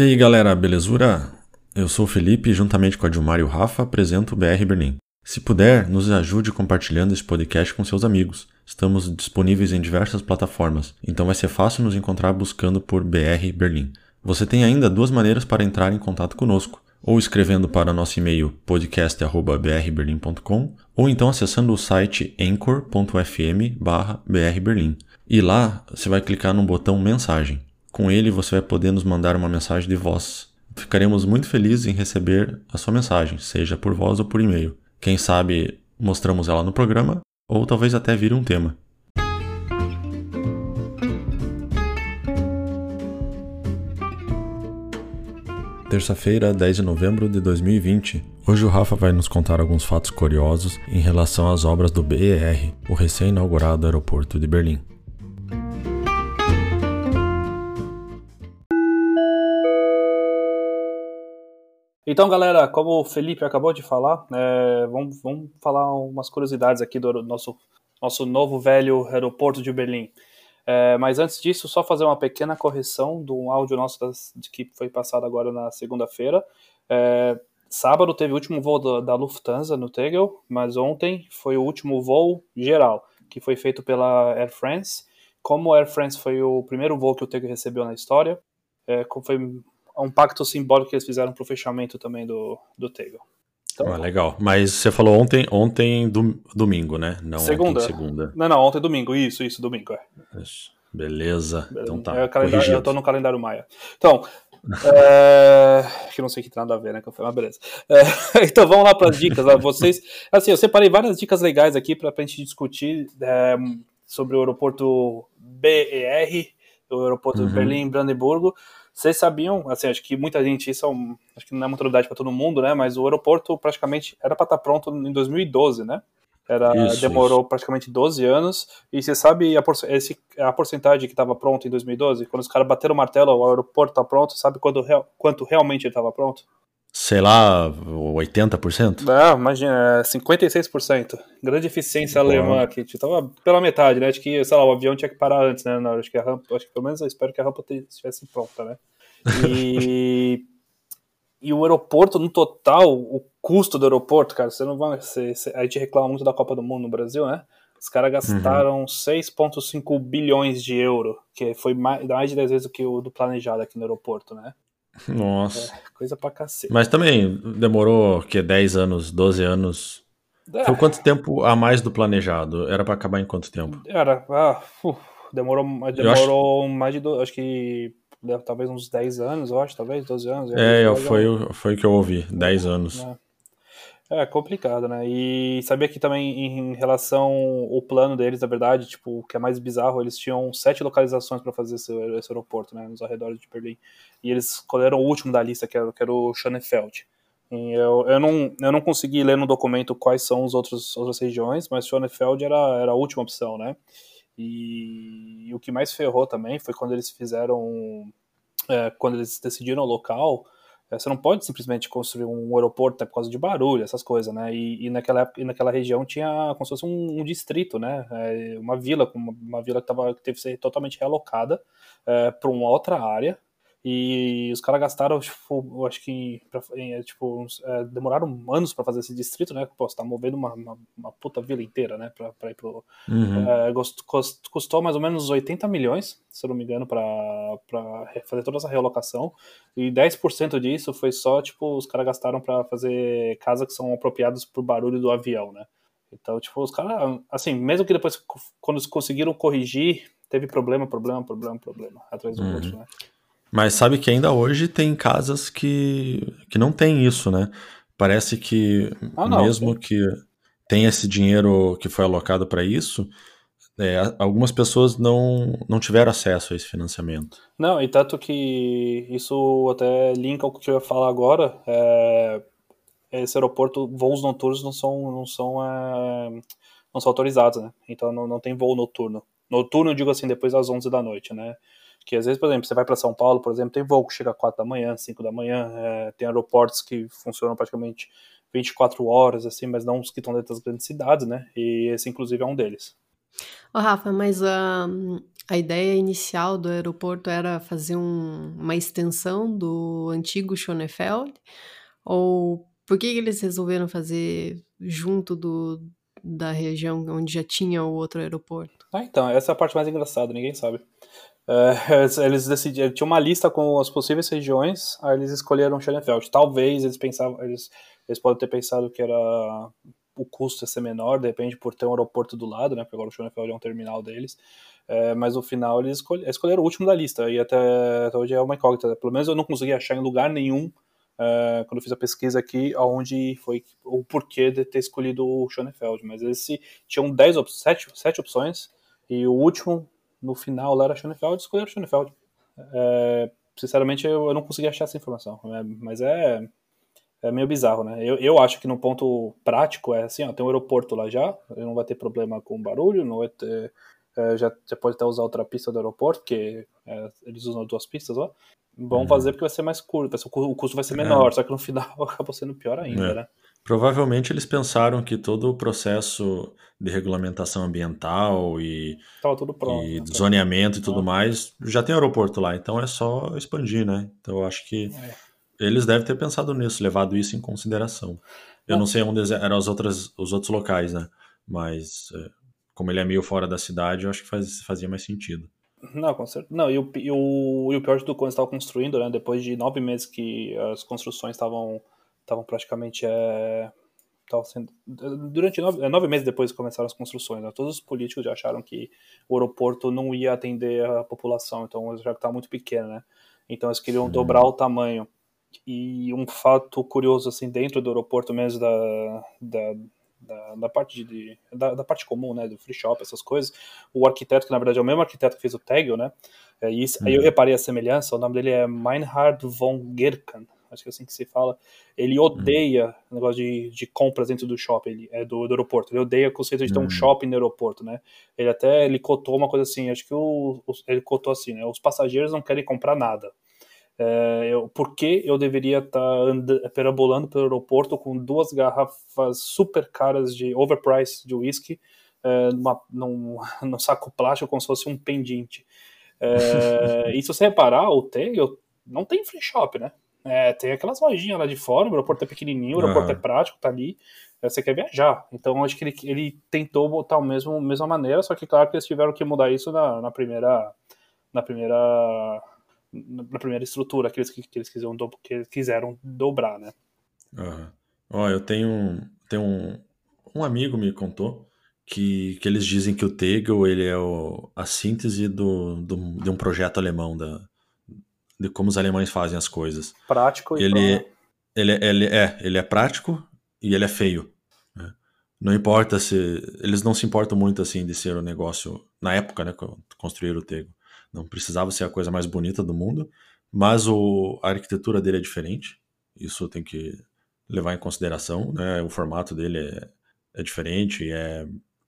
E aí galera, belezura? Eu sou o Felipe e juntamente com a Dilmar e o Rafa apresento o BR Berlim. Se puder, nos ajude compartilhando esse podcast com seus amigos. Estamos disponíveis em diversas plataformas, então vai ser fácil nos encontrar buscando por BR Berlim. Você tem ainda duas maneiras para entrar em contato conosco, ou escrevendo para nosso e-mail podcast@brberlin.com, ou então acessando o site anchor.fm/brberlin. E lá você vai clicar no botão mensagem. Com ele você vai poder nos mandar uma mensagem de voz. Ficaremos muito felizes em receber a sua mensagem, seja por voz ou por e-mail. Quem sabe mostramos ela no programa ou talvez até vire um tema. Terça-feira, 10 de novembro de 2020. Hoje o Rafa vai nos contar alguns fatos curiosos em relação às obras do BER, o recém-inaugurado aeroporto de Berlim. Então, galera, como o Felipe acabou de falar, é, vamos, vamos falar umas curiosidades aqui do nosso, nosso novo velho aeroporto de Berlim. É, mas antes disso, só fazer uma pequena correção do áudio nosso das, que foi passado agora na segunda-feira. É, sábado teve o último voo da, da Lufthansa no Tegel, mas ontem foi o último voo geral, que foi feito pela Air France. Como a Air France foi o primeiro voo que o Tegel recebeu na história, é, foi um pacto simbólico que eles fizeram para o fechamento também do, do Tegel. Então, ah, legal. Mas você falou ontem, ontem do, domingo, né? Não segunda. segunda. Não, não, ontem domingo. Isso, isso, domingo, é. Beleza. Beleza. Então tá. É eu tô no calendário Maia. Então, é... que não sei que tem nada a ver, né? Mas beleza. É... então vamos lá para as dicas. Vocês, assim, eu separei várias dicas legais aqui para a gente discutir é, sobre o aeroporto BER, o aeroporto uhum. de Berlim Brandeburgo. Vocês sabiam, assim, acho que muita gente, isso é um, acho que não é muita novidade para todo mundo, né? Mas o aeroporto praticamente era para estar tá pronto em 2012, né? Era, isso, demorou isso. praticamente 12 anos. E você sabe a, por, esse, a porcentagem que estava pronto em 2012? Quando os caras bateram o martelo, o aeroporto está pronto, sabe quando, quanto realmente ele estava pronto? Sei lá, 80%? Não, imagina, 56%. É Grande eficiência alemã aqui. Tava pela metade, né? Acho que, sei lá, o avião tinha que parar antes, né? Não, acho que a rampa, acho que pelo menos eu espero que a rampa estivesse pronta, né? E, e o aeroporto, no total, o custo do aeroporto, cara, você não vai. Você, você, a gente reclama muito da Copa do Mundo no Brasil, né? Os caras gastaram uhum. 6,5 bilhões de euro, que foi mais, mais de 10 vezes do que o do planejado aqui no aeroporto, né? Nossa. É, coisa pra cacete. Mas também demorou, que 10 anos, 12 anos. É. Foi quanto tempo a mais do planejado? Era para acabar em quanto tempo? Era, ah, uh, demorou, demorou acho... mais de, do, acho que talvez uns 10 anos, eu acho, talvez 12 anos. É, eu, foi, foi o que eu ouvi, 10 anos. É. É complicado, né? E sabia que também em relação ao plano deles, na verdade, tipo, o que é mais bizarro, eles tinham sete localizações para fazer esse, esse, aeroporto, né, nos arredores de Berlim. E eles escolheram o último da lista, que era, que era o Schönefeld. E eu, eu, não, eu não consegui ler no documento quais são as outras regiões, mas Schönefeld era, era a última opção, né? E, e o que mais ferrou também foi quando eles fizeram, é, quando eles decidiram o local, você não pode simplesmente construir um aeroporto né, por causa de barulho, essas coisas, né? E, e naquela época, e naquela região tinha como se fosse um, um distrito, né? É, uma vila, uma, uma vila que, tava, que teve que ser totalmente realocada é, para uma outra área e os caras gastaram, tipo, eu acho que, pra, é, tipo, é, demoraram anos para fazer esse distrito, né? Pô, você tá movendo uma, uma, uma puta vila inteira, né? Pra, pra ir pro. Uhum. É, custou mais ou menos 80 milhões, se eu não me engano, para fazer toda essa realocação. E 10% disso foi só, tipo, os caras gastaram para fazer casas que são apropriadas pro barulho do avião, né? Então, tipo, os caras, assim, mesmo que depois, quando eles conseguiram corrigir, teve problema, problema, problema, problema, atrás do uhum. outro, né? Mas sabe que ainda hoje tem casas que, que não tem isso, né? Parece que ah, não, mesmo que tenha esse dinheiro que foi alocado para isso, é, algumas pessoas não, não tiveram acesso a esse financiamento. Não, e tanto que isso até linka o que eu ia falar agora. É, esse aeroporto, voos noturnos não são, não são, é, não são autorizados, né? Então não, não tem voo noturno. Noturno, digo assim, depois das 11 da noite, né? Que às vezes, por exemplo, você vai para São Paulo, por exemplo, tem voo que chega às 4 da manhã, 5 da manhã, é, tem aeroportos que funcionam praticamente 24 horas, assim, mas não os que estão dentro das grandes cidades, né? E esse, inclusive, é um deles. Ô, Rafa, mas uh, a ideia inicial do aeroporto era fazer um, uma extensão do antigo Schonefeld? Ou por que eles resolveram fazer junto do, da região onde já tinha o outro aeroporto? Ah, então, essa é a parte mais engraçada, ninguém sabe. É, eles decidiram, tinha uma lista com as possíveis regiões, aí eles escolheram Schönefeld. Talvez eles pensavam, eles, eles podem ter pensado que era o custo ia ser menor, depende por ter um aeroporto do lado, né? Porque agora o Schönefeld é um terminal deles. É, mas no final eles escolheram o último da lista, e até, até, hoje é uma incógnita. Pelo menos eu não consegui achar em lugar nenhum, é, quando eu fiz a pesquisa aqui, onde foi o porquê de ter escolhido o Schönefeld. Mas esse tinham 10 sete, sete opções, e o último, no final, lá era Schönefeld, escolheram Schönefeld. É, sinceramente, eu, eu, não consegui achar essa informação, né? mas é, é meio bizarro, né? Eu, eu acho que no ponto prático é assim, ó, tem um aeroporto lá já, não vai ter problema com barulho, não vai ter é, já, já pode até usar outra pista do aeroporto, porque é, eles usam duas pistas lá. Vão uhum. fazer porque vai ser mais curto, o custo vai ser menor, é. só que no final acabou sendo pior ainda, é. né? Provavelmente eles pensaram que todo o processo de regulamentação ambiental e, pronto, e né? zoneamento e tudo mais já tem aeroporto lá, então é só expandir, né? Então eu acho que é. eles devem ter pensado nisso, levado isso em consideração. Eu não, não sei onde eram os, outras, os outros locais, né? Mas é, como ele é meio fora da cidade, eu acho que faz, fazia mais sentido. Não, com certeza. Não, e o, e o, e o pior de tudo, quando estava construindo, né, depois de nove meses que as construções estavam estavam praticamente é, sendo, durante nove, é, nove, meses depois que começaram as construções, né, todos os políticos já acharam que o aeroporto não ia atender a população, então já está muito pequeno, né? Então eles queriam hum. dobrar o tamanho. E um fato curioso assim dentro do aeroporto mesmo da, da da, da parte de, da, da, parte comum, né, do free shop, essas coisas, o arquiteto, que na verdade é o mesmo arquiteto que fez o Tegel, né, é isso, uhum. aí eu uhum. reparei a semelhança, o nome dele é Meinhard von Gerkan, acho que é assim que se fala, ele odeia uhum. o negócio de, de compras dentro do shopping, ele, é do, do, aeroporto, ele odeia o conceito de ter um uhum. shopping no aeroporto, né, ele até, ele cotou uma coisa assim, acho que o, ele cotou assim, né, os passageiros não querem comprar nada, é, eu, por que eu deveria estar tá perambulando pelo aeroporto com duas garrafas super caras de overpriced de whisky é, numa, num, num, saco plástico como se fosse um pendente? É, e se você reparar, o Tegel não tem free shop, né? É, tem aquelas lojinhas lá de fora, o aeroporto é pequenininho, o aeroporto uhum. é prático, tá ali, é, você quer viajar. Então acho que ele, ele tentou botar a mesmo, mesma maneira, só que claro que eles tiveram que mudar isso na, na primeira na primeira na primeira estrutura que eles, que eles, quiseram, do, que eles quiseram dobrar, né? Uhum. Ó, eu tenho, tenho um, um amigo me contou que, que eles dizem que o Tegel ele é o, a síntese do, do, de um projeto alemão, da, de como os alemães fazem as coisas. Prático e ele, ele, ele, é, ele é prático e ele é feio. Né? Não importa se. Eles não se importam muito assim de ser o um negócio. Na época, né? Construir o Tegel. Não precisava ser a coisa mais bonita do mundo, mas o, a arquitetura dele é diferente. Isso tem que levar em consideração, né? O formato dele é, é diferente e é,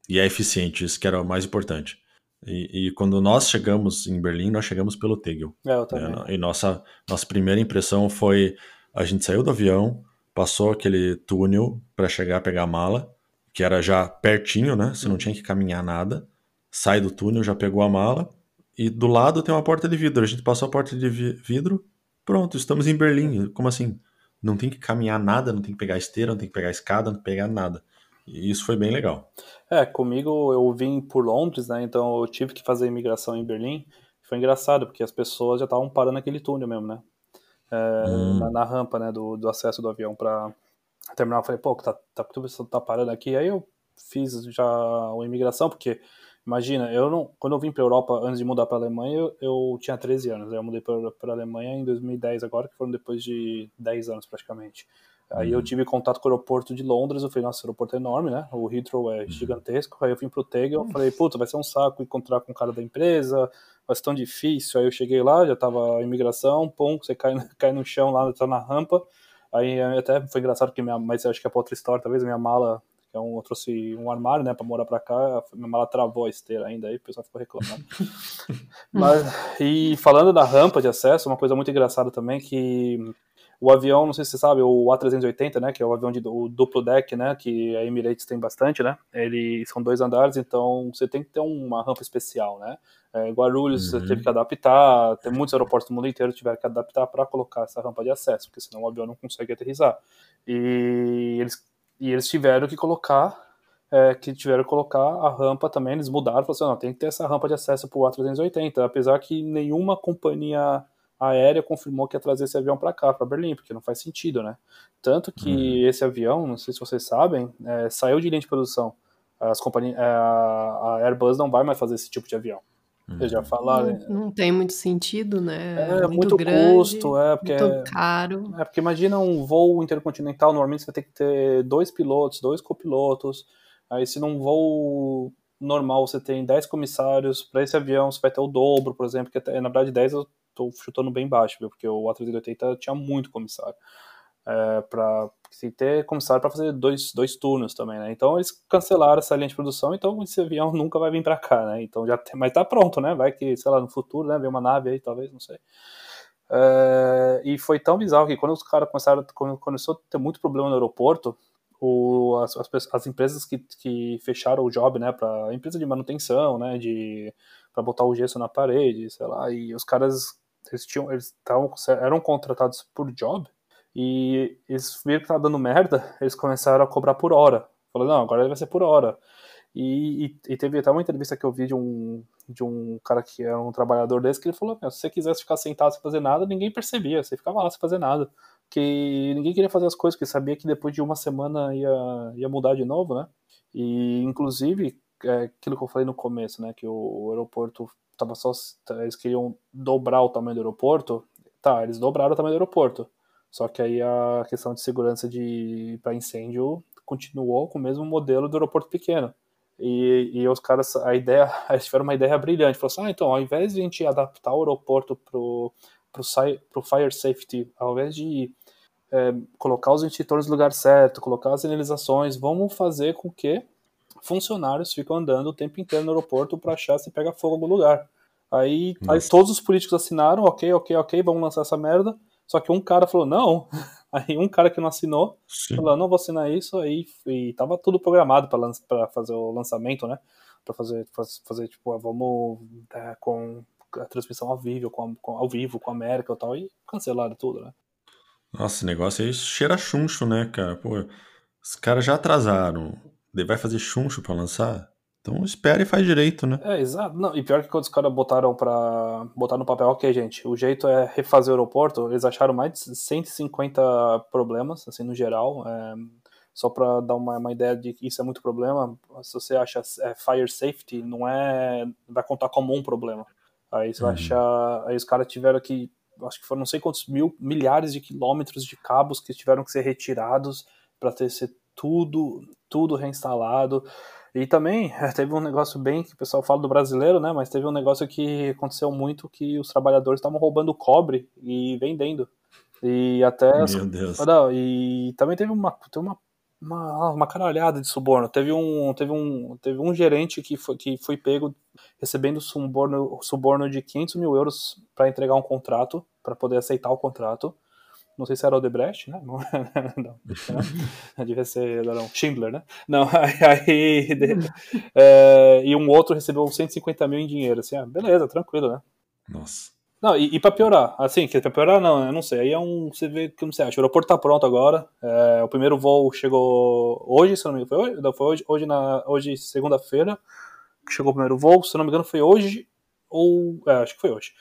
e é eficiente, isso que era o mais importante. E, e, quando nós chegamos em Berlim, nós chegamos pelo Tegel. É, eu também. Né? E nossa, nossa primeira impressão foi: a gente saiu do avião, passou aquele túnel para chegar a pegar a mala, que era já pertinho, né? Você não tinha que caminhar nada. Sai do túnel, já pegou a mala, e do lado tem uma porta de vidro. A gente passou a porta de vidro, pronto, estamos em Berlim. Como assim? Não tem que caminhar nada, não tem que pegar esteira, não tem que pegar escada, não tem que pegar nada. E isso foi bem legal. É, comigo eu vim por Londres, né? Então eu tive que fazer imigração em Berlim. Foi engraçado, porque as pessoas já estavam parando aquele túnel mesmo, né? É, hum. na, na, rampa, né, do, do acesso do avião para terminar. Eu falei, pô, tá, tá, tudo tá parando aqui. Aí eu fiz já a imigração, porque Imagina, eu não, quando eu vim para Europa antes de mudar para Alemanha, eu, eu, tinha 13 anos. Eu mudei para Alemanha em 2010 agora, que foram depois de 10 anos praticamente. Aí uhum. eu tive contato com o aeroporto de Londres, eu falei, nossa, o aeroporto é enorme, né? O Heathrow é uhum. gigantesco. Aí eu vim pro Tegel, eu falei, puta, vai ser um saco encontrar com o cara da empresa, vai ser tão difícil. Aí eu cheguei lá, já tava a imigração, pum, você cai, cai no chão lá, tá na rampa. Aí até foi engraçado que minha, mas acho que é pra outra história, talvez minha mala que é um, eu trouxe um armário, né, para morar para cá, minha mala travou a esteira ainda, aí o pessoal ficou reclamando. Mas, e falando da rampa de acesso, uma coisa muito engraçada também que o avião, não sei se você sabe, o A380, né, que é o avião de o duplo deck, né, que a Emirates tem bastante, né, ele são dois andares, então você tem que ter uma rampa especial, né, é, Guarulhos uhum. você teve que adaptar, tem muitos aeroportos do mundo inteiro que tiveram que adaptar para colocar essa rampa de acesso, porque senão o avião não consegue aterrizar. E eles, e eles tiveram que colocar, é, que tiveram que colocar a rampa também, eles mudaram, falaram assim, não, tem que ter essa rampa de acesso para o A380, apesar que nenhuma companhia aérea confirmou que ia trazer esse avião para cá, para Berlim, porque não faz sentido, né? Tanto que uhum. esse avião, não sei se vocês sabem, é, saiu de linha de produção. As companhias, é, a Airbus não vai mais fazer esse tipo de avião. Vocês já falaram. Não, não, tem muito sentido, né? É, muito, muito grande, custo, é porque muito é caro. É porque imagina um voo intercontinental, normalmente você vai ter que ter dois pilotos, dois copilotos. Aí se num voo normal você tem 10 comissários, para esse avião você vai ter o dobro, por exemplo, que até, na verdade 10 eu tô chutando bem baixo, viu? Porque o A380 tinha muito comissário. É, para ter comissário para fazer dois, dois turnos também, né? Então eles cancelaram essa linha de produção, então esse avião nunca vai vir para cá, né? Então já tem, mas tá pronto, né? Vai que, sei lá, no futuro, né? Vem uma nave aí, talvez, não sei. É, e foi tão bizarro que quando os caras começaram, quando começou a ter muito problema no aeroporto, o, as, as, as, empresas que, que fecharam o job, né, para empresa de manutenção, né, de para botar o gesso na parede, sei lá, e os caras eles tinham, eles tavam, eram contratados por job e eles viram que tava dando merda, eles começaram a cobrar por hora. Falou, não, agora vai ser por hora. E, e, e, teve até uma entrevista que eu vi de um, de um cara que era um trabalhador desse, que ele falou, se você quisesse ficar sentado sem fazer nada, ninguém percebia, você ficava lá sem fazer nada. Porque ninguém queria fazer as coisas, porque sabia que depois de uma semana ia, ia mudar de novo, né? E, inclusive, é aquilo que eu falei no começo, né, que o aeroporto tava só, eles queriam dobrar o tamanho do aeroporto, tá, eles dobraram o tamanho do aeroporto, só que aí a questão de segurança de para incêndio continuou com o mesmo modelo do aeroporto pequeno. E, e os caras, a ideia, eles tiveram uma ideia brilhante. Falaram assim, ah, então, ao invés de a gente adaptar o aeroporto pro, pro, pro fire safety, ao invés de é, colocar os extintores no lugar certo, colocar as sinalizações, vamos fazer com que funcionários ficam andando o tempo inteiro no aeroporto para achar se pega fogo em algum lugar. Aí, aí, todos os políticos assinaram, ok, ok, ok, vamos lançar essa merda. Só que um cara falou, não. Aí um cara que não assinou Sim. falou, não vou assinar isso. Aí e tava tudo programado para fazer o lançamento, né? Para fazer, fazer, tipo, ah, vamos é, com a transmissão ao vivo, com, com, ao vivo, com a América e tal. E cancelaram tudo, né? Nossa, esse negócio aí cheira chuncho, né, cara? Pô, os caras já atrasaram. Ele vai fazer chuncho para lançar? Então espera e faz direito, né? É, exato. Não, e pior que quando os caras botaram para botar no papel, ok, gente, o jeito é refazer o aeroporto, eles acharam mais de 150 problemas, assim, no geral. É, só para dar uma, uma, ideia de que isso é muito problema, se você acha é, fire safety, não é. vai contar como um problema. Aí você uhum. vai achar. Aí os caras tiveram que. Acho que foram não sei quantos mil, milhares de quilômetros de cabos que tiveram que ser retirados para ter ser tudo, tudo reinstalado. E também teve um negócio bem que o pessoal fala do brasileiro, né? Mas teve um negócio que aconteceu muito que os trabalhadores estavam roubando cobre e vendendo. E até. Meu Deus. e também teve uma, teve uma, uma, uma caralhada de suborno. Teve um, teve um, teve um gerente que foi, que foi pego recebendo suborno, suborno de 500 mil euros para entregar um contrato, para poder aceitar o contrato. Não sei se era o Debrecht, né? Não, não, não. devia ser não, Schindler, né? Não, aí. é, e um outro recebeu 150 mil em dinheiro. Assim, ah, beleza, tranquilo, né? Nossa. Não, e, e pra piorar, assim, que pra piorar não, eu não sei. Aí é um. Você vê que não sei, acha. O aeroporto tá pronto agora. É, o primeiro voo chegou hoje, se não me engano. Foi hoje? Não, foi hoje, hoje, na, hoje segunda-feira, que chegou o primeiro voo. Se não me engano, foi hoje. Ou. É, acho que foi hoje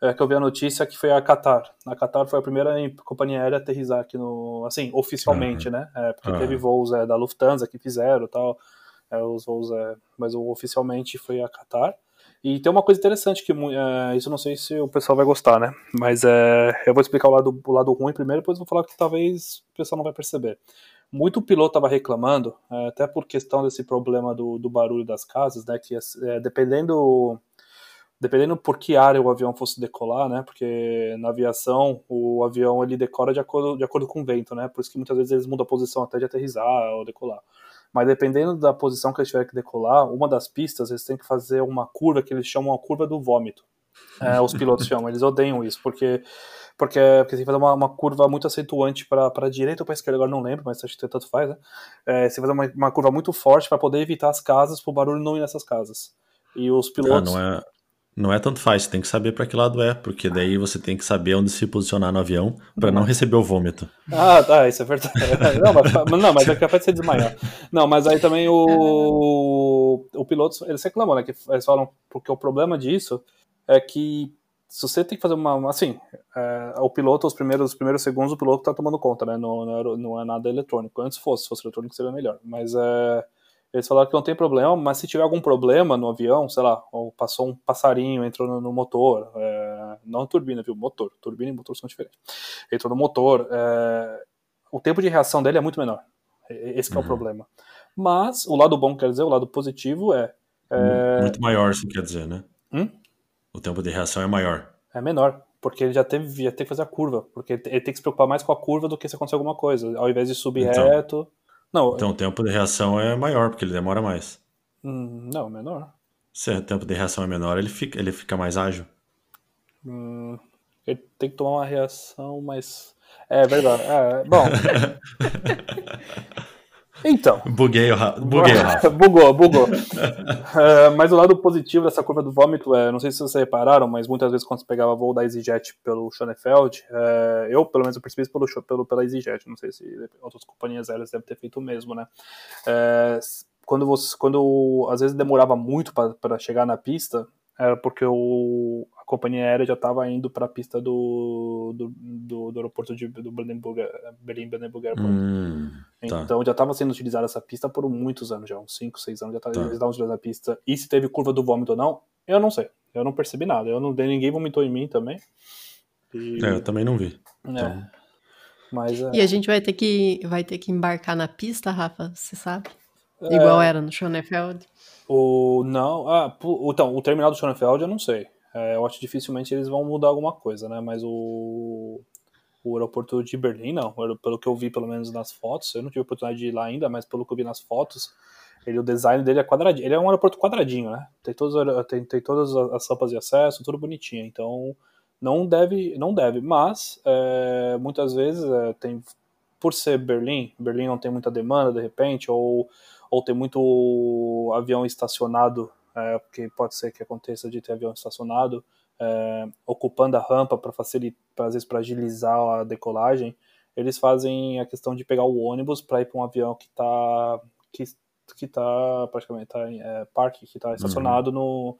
é, que eu vi a notícia que foi a Qatar. A Qatar foi a primeira companhia aérea a aterrizar aqui no, assim, oficialmente, uhum. né? É, porque uhum. teve voos é, da Lufthansa que fizeram tal, é, os voos, é, mas oficialmente foi a Qatar. E tem uma coisa interessante que é, isso não sei se o pessoal vai gostar, né? Mas eu vou explicar o lado, o lado ruim primeiro, depois vou falar que talvez o pessoal não vai perceber. Muito piloto estava reclamando, até por questão desse problema do, do barulho das casas, né? Que dependendo dependendo por que área o avião fosse decolar, né? Porque na aviação o avião ele decora de acordo, de acordo com o vento, né? Por isso que muitas vezes eles mudam a posição até de aterrizar ou decolar. Mas dependendo da posição que eles tiverem que decolar, uma das pistas eles têm que fazer uma curva que eles chamam a curva do vômito. É, os pilotos chamam, eles odeiam isso, porque Porque, porque você tem que fazer uma, uma curva muito acentuante para a direita ou para a esquerda, agora não lembro, mas acho que tanto faz, né? É, você fazer uma, uma curva muito forte para poder evitar as casas, para o barulho não ir nessas casas. E os pilotos. Ah, não é, não é tanto faz, você tem que saber para que lado é, porque daí você tem que saber onde se posicionar no avião para não receber o vômito. Ah, tá, isso é verdade. Não, mas, não, mas é capaz de desmaiar. Não, mas aí também o, o piloto, eles reclamam, né, que eles falam, porque o problema disso é que se você tem que fazer uma. Assim, é, o piloto, os primeiros, os primeiros segundos, o piloto tá tomando conta, né? Não, não, é, não é nada eletrônico. Antes fosse, se fosse eletrônico seria melhor. Mas é, eles falaram que não tem problema, mas se tiver algum problema no avião, sei lá, ou passou um passarinho, entrou no, no motor, é, não turbina, viu? Motor. Turbina e motor são diferentes. Entrou no motor, é, o tempo de reação dele é muito menor. Esse uhum. é o uhum. problema. Mas o lado bom, quer dizer, o lado positivo é. é... Muito maior, isso quer dizer, né? Hum? O tempo de reação é maior. É menor, porque ele já teve, já tem que fazer a curva. Porque ele tem que se preocupar mais com a curva do que se acontecer alguma coisa. Ao invés de subir então, reto. Não, então o tempo de reação é maior, porque ele demora mais. Hum, não, menor. Se o tempo de reação é menor, ele fica, ele fica mais ágil. Hum, ele tem que tomar uma reação mais. É verdade. É, bom. Então. Buguei o Buguei o Bugou, bugou. uh, mas o lado positivo dessa curva do vômito é, não sei se vocês repararam, mas muitas vezes quando você pegava voo da EasyJet pelo Schonefeld, uh, eu pelo menos eu percebi isso pelo, pelo, pela EasyJet, não sei se outras companhias aéreas devem ter feito o mesmo, né? Uh, quando, você, quando às vezes demorava muito para chegar na pista, era porque o, companhia aérea já estava indo para a pista do, do, do, do, aeroporto de, do Brandenburg, Berlim-Brandenburg Airport. Hum, tá. Então já estava sendo utilizada essa pista por muitos anos já, uns 5, 6 anos já tá, tá. eles estavam utilizando a pista. E se teve curva do vômito ou não, eu não sei. Eu não percebi nada. Eu não ninguém vomitou em mim também. E... É, eu também não vi. É. Então... Mas, é... E a gente vai ter que vai ter que embarcar na pista, Rafa, você sabe? É... Igual era no Schonefeld. O não, ah, então o terminal do Schonefeld eu não sei. É, eu acho que dificilmente eles vão mudar alguma coisa, né? Mas o, o aeroporto de Berlim, não. Pelo que eu vi, pelo menos nas fotos, eu não tive oportunidade de ir lá ainda, mas pelo que eu vi nas fotos, ele, o design dele é quadradinho. Ele é um aeroporto quadradinho, né? Tem, todos, tem, tem todas as rampas de acesso, tudo bonitinho. Então, não deve, não deve. Mas, é, muitas vezes, é, tem, por ser Berlim, Berlim não tem muita demanda, de repente, ou, ou tem muito avião estacionado é, porque pode ser que aconteça de ter avião estacionado é, ocupando a rampa para facilitar, às vezes para agilizar a decolagem, eles fazem a questão de pegar o ônibus para ir para um avião que está que, que tá praticamente tá em é, parque, que está estacionado uhum. no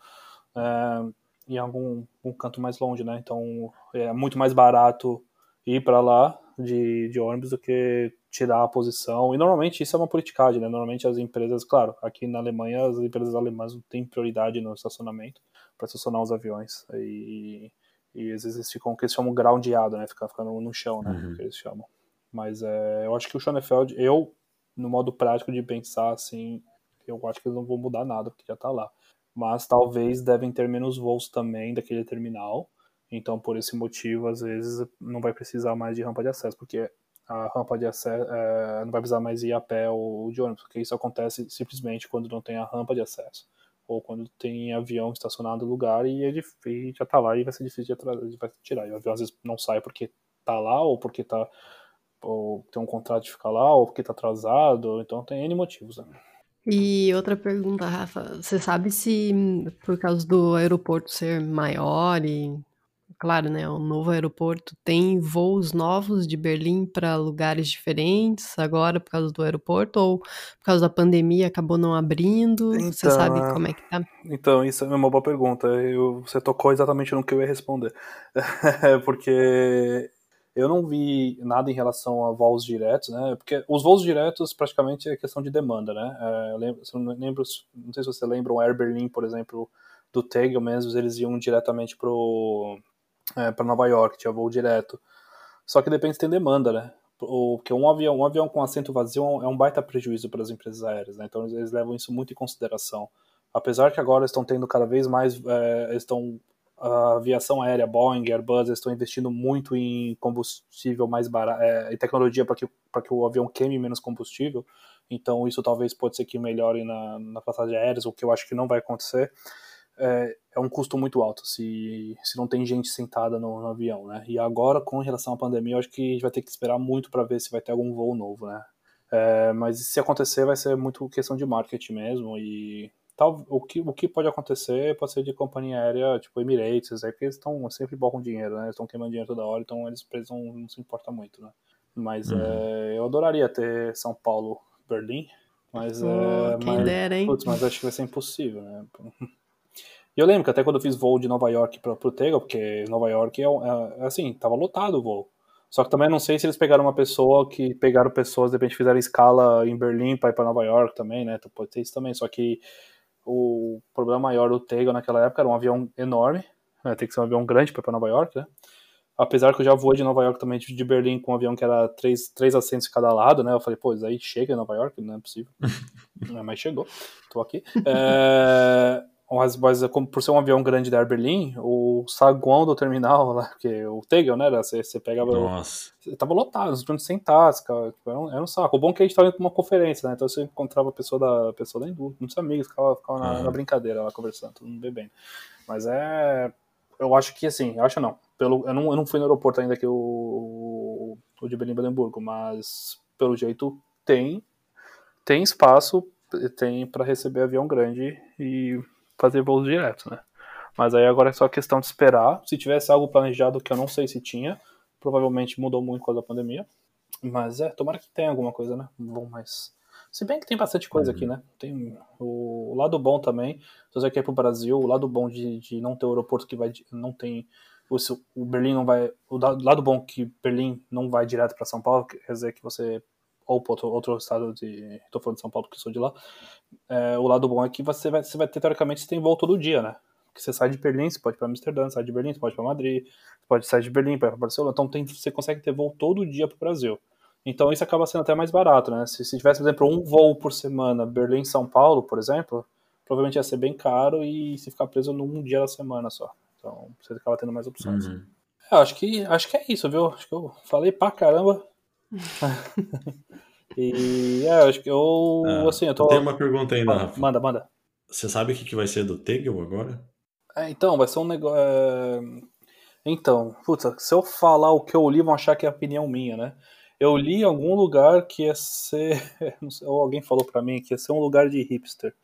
é, em algum um canto mais longe, né? Então é muito mais barato ir para lá de, de ônibus do que tirar a posição. E normalmente isso é uma politicagem, né? Normalmente as empresas, claro, aqui na Alemanha as empresas alemãs não têm prioridade no estacionamento para estacionar os aviões. E, e às vezes eles ficam o que eles chamam groundeado, né? Ficar ficando no chão, né? Uhum. Que eles chamam. Mas é, eu acho que o Schonefeld, eu, no modo prático de pensar assim, eu acho que eles não vão mudar nada, porque já tá lá. Mas talvez devem ter menos voos também daquele terminal então, por esse motivo, às vezes não vai precisar mais de rampa de acesso, porque a rampa de acesso é, não vai precisar mais ir a pé ou de ônibus, porque isso acontece simplesmente quando não tem a rampa de acesso ou quando tem avião estacionado no lugar e ele e já tá lá e vai ser difícil de, vai tirar. E o avião às vezes não sai porque tá lá ou porque tá ou tem um contrato de ficar lá ou porque tá atrasado, então tem N motivos. Né? E outra pergunta, Rafa, você sabe se por causa do aeroporto ser maior e claro, né, o novo aeroporto tem voos novos de Berlim para lugares diferentes agora por causa do aeroporto ou por causa da pandemia acabou não abrindo? Então, você sabe como é que tá? Então, isso é uma boa pergunta. Eu, você tocou exatamente no que eu ia responder. Porque eu não vi nada em relação a voos diretos, né? Porque os voos diretos praticamente é questão de demanda, né? É, eu lembro, não, lembro, não sei se você lembra, o Air Berlin, por exemplo, do Tegel mesmo, eles iam diretamente pro é, para Nova York, tinha voo direto. Só que depende se tem demanda, né? Porque um avião, um avião com assento vazio é um baita prejuízo para as empresas aéreas, né? Então eles levam isso muito em consideração. Apesar que agora estão tendo cada vez mais, é, estão a aviação aérea, Boeing, Airbus, estão investindo muito em combustível mais barato, é, em tecnologia para que, que o avião queime menos combustível. Então isso talvez pode ser que melhore na, na passagem aérea, o que eu acho que não vai acontecer. É, é, um custo muito alto se, se não tem gente sentada no, no, avião, né? E agora, com relação à pandemia, eu acho que a gente vai ter que esperar muito para ver se vai ter algum voo novo, né? É, mas se acontecer, vai ser muito questão de marketing mesmo e tal, o, que, o que pode acontecer pode ser de companhia aérea, tipo Emirates, é que eles estão sempre bom com dinheiro, né? Eles estão queimando dinheiro toda hora, então eles, eles não, se importam muito, né? Mas uhum. é, eu adoraria ter São Paulo, Berlim, mas oh, é. Quem mas, dera, hein? Putz, mas acho que vai ser impossível, né? E eu lembro que até quando eu fiz voo de Nova York para o Tego, porque Nova York é, é, é, assim, tava lotado o voo. Só que também não sei se eles pegaram uma pessoa que pegaram pessoas, de repente fizeram escala em Berlim para ir para Nova York também, né? Então pode ter isso também. Só que o problema maior do Tego naquela época era um avião enorme, né? tem que ser um avião grande para ir para Nova York, né? Apesar que eu já voei de Nova York também, de Berlim, com um avião que era três, três assentos de cada lado, né? Eu falei, pô, isso aí chega em Nova York? Não é possível. Mas chegou, tô aqui. É... Mas, mas por ser um avião grande da Air Berlin, o saguão do terminal, lá, porque o Tegel, né? Você, você pegava. Nossa. Você tava lotado, os estudantes sentados, cara. Tipo, era, um, era um saco. O bom é que a gente tava indo pra uma conferência, né? Então você encontrava a pessoa da, pessoa da indústria, muitos amigos, ficava, ficava na, na, brincadeira lá conversando, todo mundo bebendo. Mas é. Eu acho que assim, eu acho não. Pelo, eu, não eu não fui no aeroporto ainda que o, o de Berlim-Brandenburgo, mas pelo jeito tem, tem espaço, tem para receber avião grande e fazer voos diretos, né? Mas aí agora é só questão de esperar. Se tivesse algo planejado que eu não sei se tinha, provavelmente mudou muito com a pandemia. Mas é, tomara que tenha alguma coisa, né? Bom, mas. Se bem que tem bastante coisa aqui, uhum. né? Tem o, o lado bom também, se você quer ir pro Brasil, o lado bom de, de não ter o aeroporto que vai. Não tem. O, o Berlim não vai. O lado bom que Berlim não vai direto para São Paulo, quer dizer que você ou para outro, outro estado de. Estou falando de São Paulo porque sou de lá. É, o lado bom é que você vai, você vai ter, teoricamente, você tem voo todo dia, né? Porque você sai de Berlim, você pode ir para Amsterdã, sai de Berlim, você pode ir para Madrid, você pode sair de Berlim para Barcelona. Então tem, você consegue ter voo todo dia para o Brasil. Então isso acaba sendo até mais barato, né? Se, se tivesse, por exemplo, um voo por semana, Berlim-São Paulo, por exemplo, provavelmente ia ser bem caro e se ficar preso num dia da semana só. Então você acaba tendo mais opções. Uhum. É, acho que acho que é isso, viu? Acho que eu falei pra caramba. e é, acho que eu. Ah, assim, eu tô. Tem uma pergunta ainda, manda, Rafa. Manda, manda. Você sabe o que, que vai ser do Tegel agora? É, então, vai ser um negócio. É... Então, se eu falar o que eu li, vão achar que é opinião minha, né? Eu li em algum lugar que ia ser. ou alguém falou para mim que ia ser um lugar de hipster.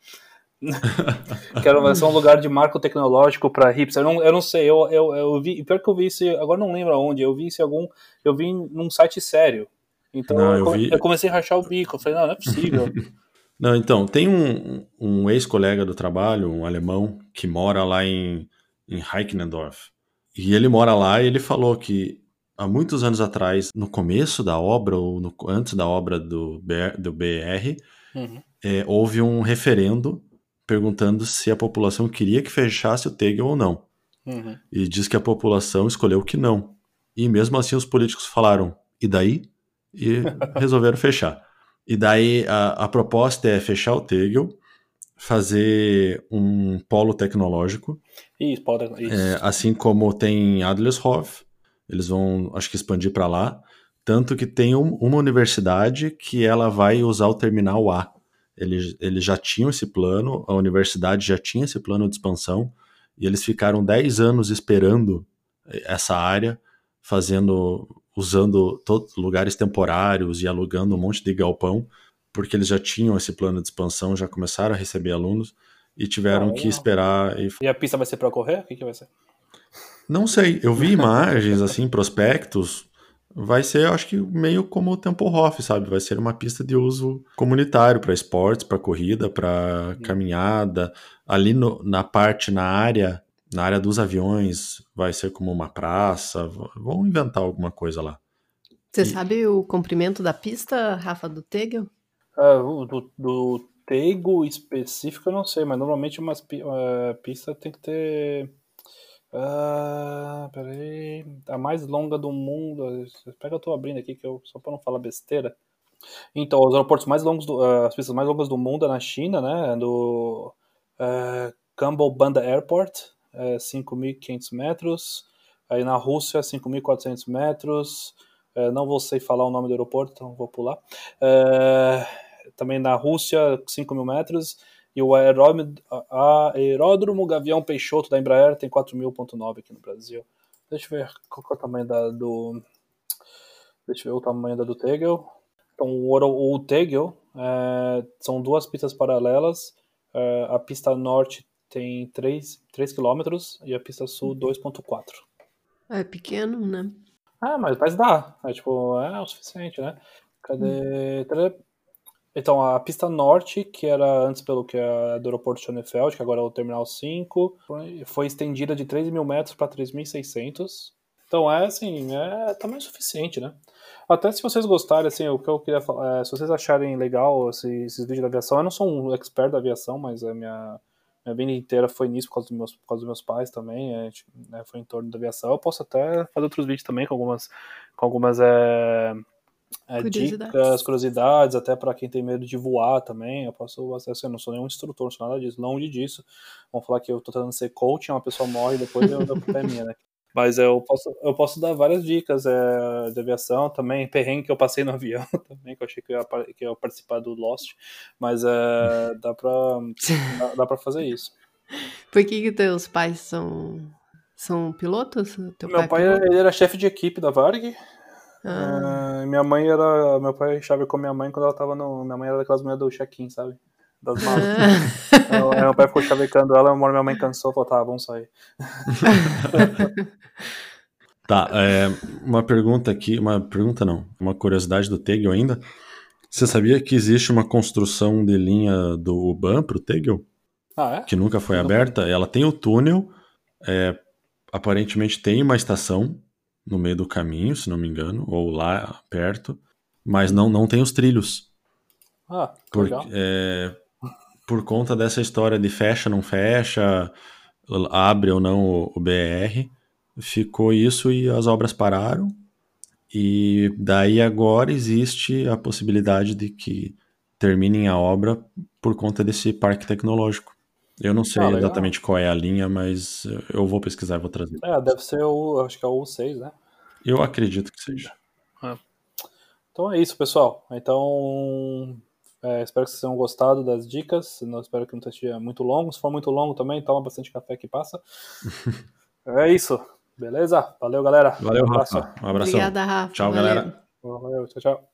que era, vai ser um lugar de marco tecnológico para hipster. Eu não, eu não sei, eu, eu, eu vi. Pior que eu vi isso, agora não lembro aonde, eu vi isso em algum. Eu vi num site sério. Então não, eu, vi... eu, comecei a rachar o bico. Eu falei, não, não é possível. não, então, tem um, um ex-colega do trabalho, um alemão, que mora lá em, em Reichendorf. E ele mora lá e ele falou que há muitos anos atrás, no começo da obra, ou no, antes da obra do BR, do BR uhum. é, houve um referendo perguntando se a população queria que fechasse o Tegel ou não. Uhum. E diz que a população escolheu que não. E mesmo assim os políticos falaram, e daí? E resolveram fechar. E daí a, a proposta é fechar o Tegel, fazer um polo tecnológico. Isso, polo, isso. É, assim como tem Adlershof, eles vão, acho que, expandir para lá. Tanto que tem um, uma universidade que ela vai usar o terminal A. Eles, eles já tinham esse plano, a universidade já tinha esse plano de expansão, e eles ficaram 10 anos esperando essa área, fazendo, usando todos lugares temporários e alugando um monte de galpão, porque eles já tinham esse plano de expansão, já começaram a receber alunos e tiveram ah, que esperar. E... e... a pista vai ser para correr? O que, que vai ser? Não sei, eu vi imagens, assim, prospectos. Vai ser, acho que meio como o Tempelhof, sabe? Vai ser uma pista de uso comunitário para esportes, para corrida, para caminhada. Ali no, na parte, na área, na área dos aviões, vai ser como uma praça. Vão inventar alguma coisa lá. Você e... sabe o comprimento da pista, Rafa, do Tegel? Uh, do, do Tego específico eu não sei, mas normalmente uma uh, pista tem que ter ah, peraí. A mais longa do mundo. Espera que eu tô abrindo aqui, que eu, só para não falar besteira. Então, os aeroportos mais longos, do, uh, as pistas mais longas do mundo é na China, né? Do uh, Campbell Banda Airport, é 5.500 metros. Aí na Rússia, 5.400 metros. Uh, não vou sei falar o nome do aeroporto, então vou pular. Uh, também na Rússia, 5.000 metros. E o aeródromo Gavião Peixoto da Embraer tem 4.000.9 aqui no Brasil. Deixa eu ver qual é o tamanho da do. Deixa eu ver o tamanho da do Tegel. Então, o, o Tegel é, são duas pistas paralelas. É, a pista norte tem 3, 3 km e a pista sul 2,4. É pequeno, né? Ah, mas, mas dá. É, tipo, é o suficiente, né? Cadê. Hum. Então, a pista norte, que era antes pelo que é do aeroporto Schönefeld, que agora é o Terminal 5, foi estendida de 3 mil metros para 3.600. Então, é assim, é tamanho suficiente, né? Até se vocês gostarem, assim, o que eu queria falar, é, se vocês acharem legal esses, esses vídeos da aviação, eu não sou um expert da aviação, mas a minha, minha vida inteira foi nisso por causa dos meus, por causa dos meus pais também, né, foi em torno da aviação. Eu posso até fazer outros vídeos também com algumas, com algumas é, é, curiosidades. dicas, curiosidades, até para quem tem medo de voar também. Eu posso, assim, eu não sou nenhum instrutor, não sou nada disso, longe disso. Vamos falar que eu tô tentando ser coach, uma pessoa morre, depois eu dou culpa é minha, né? Mas eu posso, eu posso dar várias dicas é, de aviação também, perrengue que eu passei no avião também, que eu achei que eu ia, que eu ia participar do Lost, mas é, dá, pra, dá, dá pra fazer isso. Por que, que teus pais são, são pilotos? Teu meu pai, pai ele era chefe de equipe da Varg, ah. Uh, minha mãe era. Meu pai chave com minha mãe quando ela tava no. Minha mãe era daquelas mulheres do check-in, sabe? Das malas. Ah. meu pai ficou chavecando ela, minha mãe cansou falou: tá, vamos sair. tá, é, uma pergunta aqui, uma pergunta não, uma curiosidade do Tegel ainda. Você sabia que existe uma construção de linha do UBAN pro Tegel? Ah, é? Que nunca foi aberta. Ela tem o túnel, é, aparentemente tem uma estação no meio do caminho, se não me engano, ou lá perto, mas não, não tem os trilhos. Ah, por, legal. É, por conta dessa história de fecha, não fecha, abre ou não o, o BR, ficou isso e as obras pararam. E daí agora existe a possibilidade de que terminem a obra por conta desse parque tecnológico. Eu não sei ah, exatamente qual é a linha, mas eu vou pesquisar e vou trazer. É, deve ser o, acho que é o U6, né? Eu acredito que seja. É. Então é isso, pessoal. Então, é, espero que vocês tenham gostado das dicas. Não, espero que não esteja muito longo. Se for muito longo também, toma bastante café que passa. é isso. Beleza? Valeu, galera. Valeu, um. Rafa. Um abraço. Obrigada, Rafa. Tchau, Valeu. galera. Valeu, tchau, tchau.